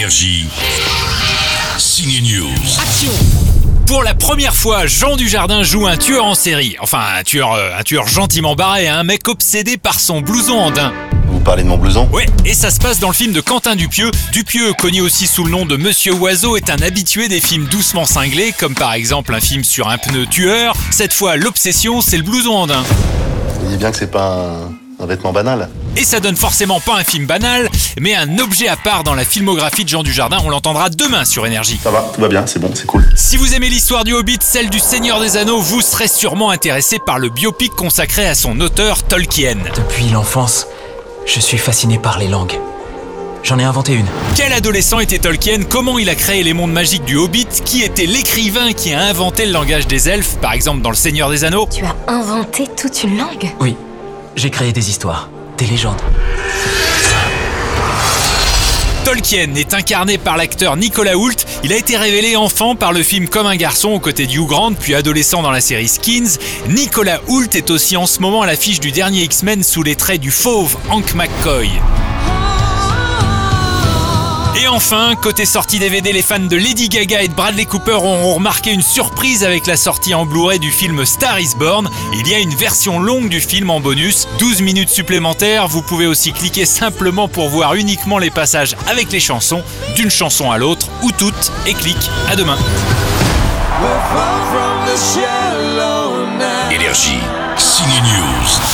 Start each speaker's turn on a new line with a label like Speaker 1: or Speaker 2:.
Speaker 1: Énergie. Signe News.
Speaker 2: Action pour la première fois, Jean Dujardin joue un tueur en série. Enfin, un tueur, euh, un tueur gentiment barré, un mec obsédé par son blouson andin.
Speaker 3: Vous parlez de mon blouson?
Speaker 2: Ouais, et ça se passe dans le film de Quentin Dupieux. Dupieux, connu aussi sous le nom de Monsieur Oiseau, est un habitué des films doucement cinglés, comme par exemple un film sur un pneu tueur. Cette fois, l'obsession, c'est le blouson andin.
Speaker 3: Vous voyez bien que c'est pas un, un vêtement banal.
Speaker 2: Et ça donne forcément pas un film banal, mais un objet à part dans la filmographie de Jean Dujardin. On l'entendra demain sur Énergie.
Speaker 3: Ça va, tout va bien, c'est bon, c'est cool.
Speaker 2: Si vous aimez l'histoire du Hobbit, celle du Seigneur des Anneaux, vous serez sûrement intéressé par le biopic consacré à son auteur Tolkien.
Speaker 4: Depuis l'enfance, je suis fasciné par les langues. J'en ai inventé une.
Speaker 2: Quel adolescent était Tolkien? Comment il a créé les mondes magiques du Hobbit? Qui était l'écrivain qui a inventé le langage des elfes, par exemple dans Le Seigneur des Anneaux?
Speaker 5: Tu as inventé toute une langue?
Speaker 4: Oui, j'ai créé des histoires, des légendes.
Speaker 2: Tolkien est incarné par l'acteur Nicolas Hoult. Il a été révélé enfant par le film Comme un garçon aux côtés de Hugh Grant, puis adolescent dans la série Skins. Nicolas Hoult est aussi en ce moment à l'affiche du dernier X-Men sous les traits du fauve Hank McCoy. Et enfin, côté sortie DVD, les fans de Lady Gaga et de Bradley Cooper auront remarqué une surprise avec la sortie en Blu-ray du film Star is Born. Il y a une version longue du film en bonus, 12 minutes supplémentaires. Vous pouvez aussi cliquer simplement pour voir uniquement les passages avec les chansons, d'une chanson à l'autre, ou toutes, et clique. À demain.
Speaker 1: Énergie. Signe News.